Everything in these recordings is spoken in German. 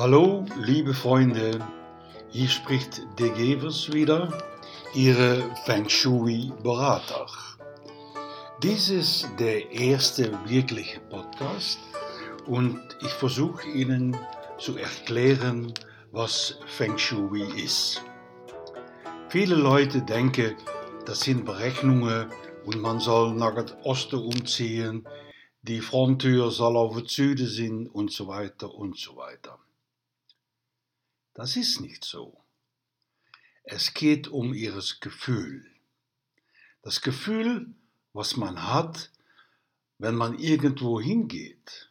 Hallo, liebe Freunde, hier spricht De Gevers wieder, Ihre Feng Shui-Berater. Dies ist der erste wirkliche Podcast und ich versuche Ihnen zu erklären, was Feng Shui ist. Viele Leute denken, das sind Berechnungen und man soll nach Osten umziehen, die Fronttür soll auf Süden sein und so weiter und so weiter. Das ist nicht so. Es geht um ihres Gefühl. Das Gefühl, was man hat, wenn man irgendwo hingeht.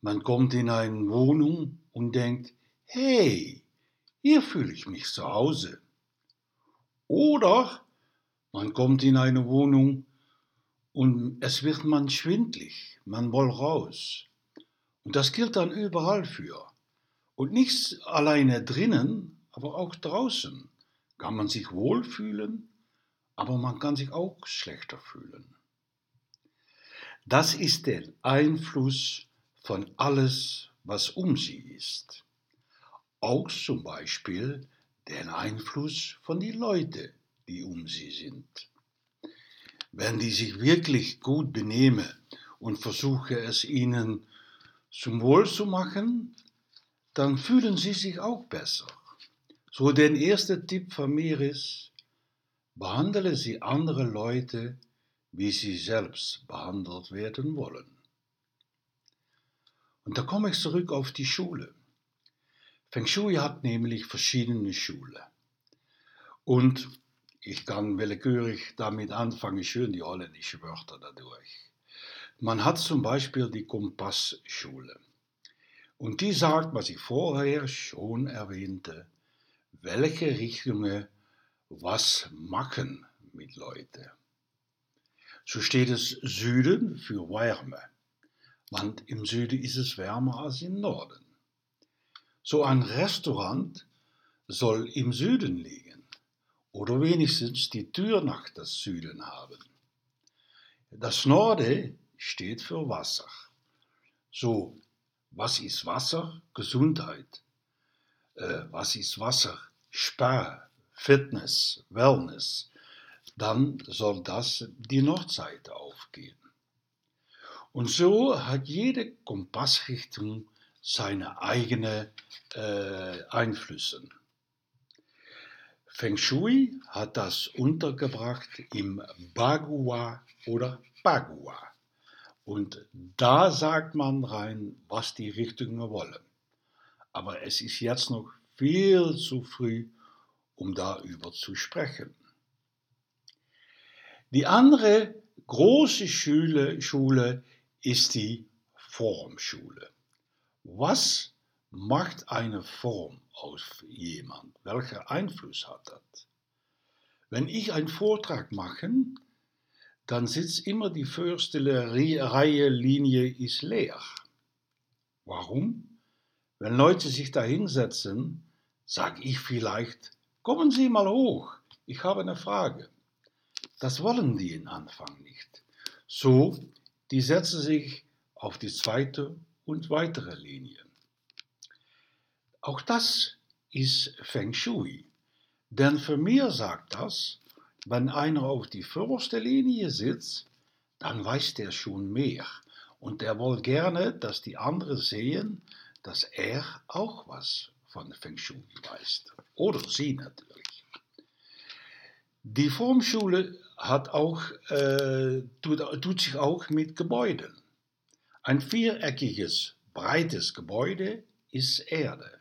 Man kommt in eine Wohnung und denkt, hey, hier fühle ich mich zu Hause. Oder man kommt in eine Wohnung und es wird man schwindlig, man will raus. Und das gilt dann überall für. Und nicht alleine drinnen, aber auch draußen kann man sich wohlfühlen, aber man kann sich auch schlechter fühlen. Das ist der Einfluss von alles, was um sie ist. Auch zum Beispiel der Einfluss von den Leuten, die um sie sind. Wenn die sich wirklich gut benehmen und versuchen es ihnen zum Wohl zu machen, dann fühlen sie sich auch besser. So der erste Tipp von mir ist, behandle sie andere Leute, wie sie selbst behandelt werden wollen. Und da komme ich zurück auf die Schule. Feng Shui hat nämlich verschiedene Schulen. Und ich kann willkürlich damit anfangen, schön die holländischen Wörter dadurch. Man hat zum Beispiel die Kompassschule. Und die sagt, was ich vorher schon erwähnte, welche Richtungen was machen mit Leuten. So steht es Süden für Wärme, want im Süden ist es wärmer als im Norden. So ein Restaurant soll im Süden liegen oder wenigstens die Tür nach das Süden haben. Das Norden steht für Wasser. So was ist Wasser? Gesundheit. Äh, was ist Wasser? Spar, Fitness, Wellness. Dann soll das die Nordseite aufgehen. Und so hat jede Kompassrichtung seine eigenen äh, Einflüsse. Feng Shui hat das untergebracht im Bagua oder Bagua. Und da sagt man rein, was die Richtungen wollen. Aber es ist jetzt noch viel zu früh, um darüber zu sprechen. Die andere große Schule, Schule ist die Formschule. Was macht eine Form auf jemand? Welcher Einfluss hat das? Wenn ich einen Vortrag mache, dann sitzt immer die förste Reihe Linie ist leer. Warum? Wenn Leute sich da hinsetzen, sage ich vielleicht, kommen Sie mal hoch, ich habe eine Frage. Das wollen die in Anfang nicht. So, die setzen sich auf die zweite und weitere Linie. Auch das ist Feng Shui. Denn für mir sagt das, wenn einer auf die vorderste Linie sitzt, dann weiß der schon mehr. Und der will gerne, dass die anderen sehen, dass er auch was von Feng Shui weiß. Oder sie natürlich. Die Formschule hat auch, äh, tut, tut sich auch mit Gebäuden. Ein viereckiges, breites Gebäude ist Erde.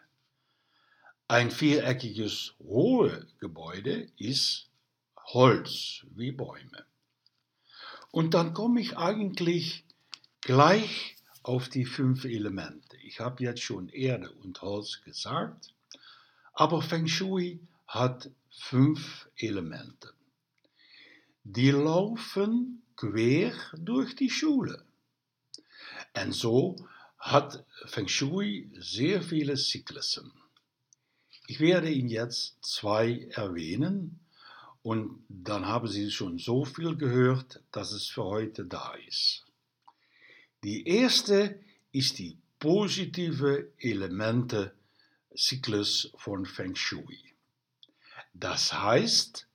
Ein viereckiges, hohes Gebäude ist Holz wie Bäume. Und dann komme ich eigentlich gleich auf die fünf Elemente. Ich habe jetzt schon Erde und Holz gesagt, aber Feng Shui hat fünf Elemente. Die laufen quer durch die Schule. Und so hat Feng Shui sehr viele Zyklussen. Ich werde Ihnen jetzt zwei erwähnen und dann haben Sie schon so viel gehört, dass es für heute da ist. Die erste ist die positive Elemente-Zyklus von Feng Shui. Das heißt,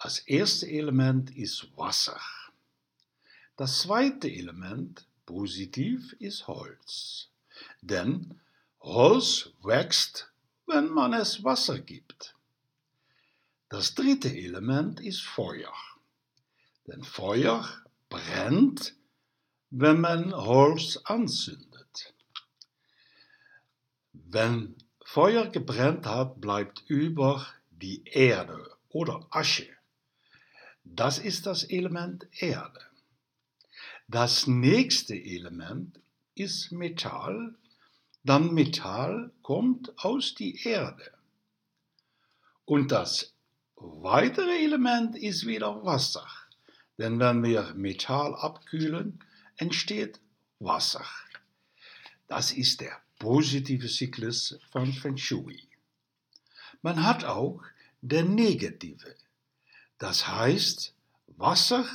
das erste Element ist Wasser. Das zweite Element, positiv, ist Holz. Denn Holz wächst, wenn man es Wasser gibt. Das dritte Element ist Feuer. Denn Feuer brennt, wenn man Holz anzündet. Wenn Feuer gebrannt hat, bleibt über die Erde oder Asche. Das ist das Element Erde. Das nächste Element ist Metall, dann Metall kommt aus die Erde. Und das weitere Element ist wieder Wasser. Denn wenn wir Metall abkühlen, entsteht Wasser. Das ist der positive Zyklus von Feng Shui. Man hat auch der negative. Das heißt, Wasser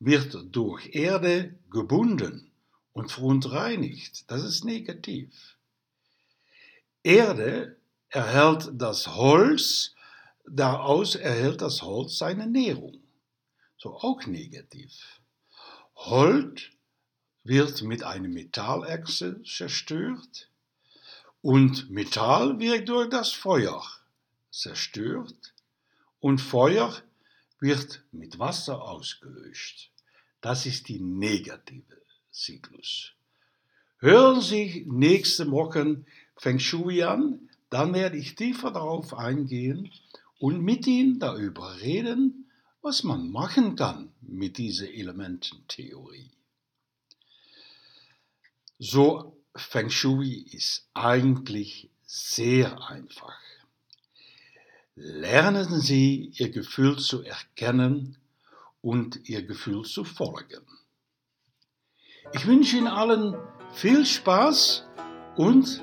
wird durch Erde gebunden und verunreinigt. Das ist negativ. Erde erhält das Holz, daraus erhält das Holz seine Nährung. So auch negativ. Holz wird mit einer Metallechse zerstört und Metall wird durch das Feuer zerstört und Feuer wird mit Wasser ausgelöscht. Das ist die negative Zyklus. Hören Sie nächste Woche Feng Shui an, dann werde ich tiefer darauf eingehen und mit Ihnen darüber reden, was man machen kann mit dieser Elemententheorie. So, Feng Shui ist eigentlich sehr einfach. Lernen Sie Ihr Gefühl zu erkennen und Ihr Gefühl zu folgen. Ich wünsche Ihnen allen viel Spaß und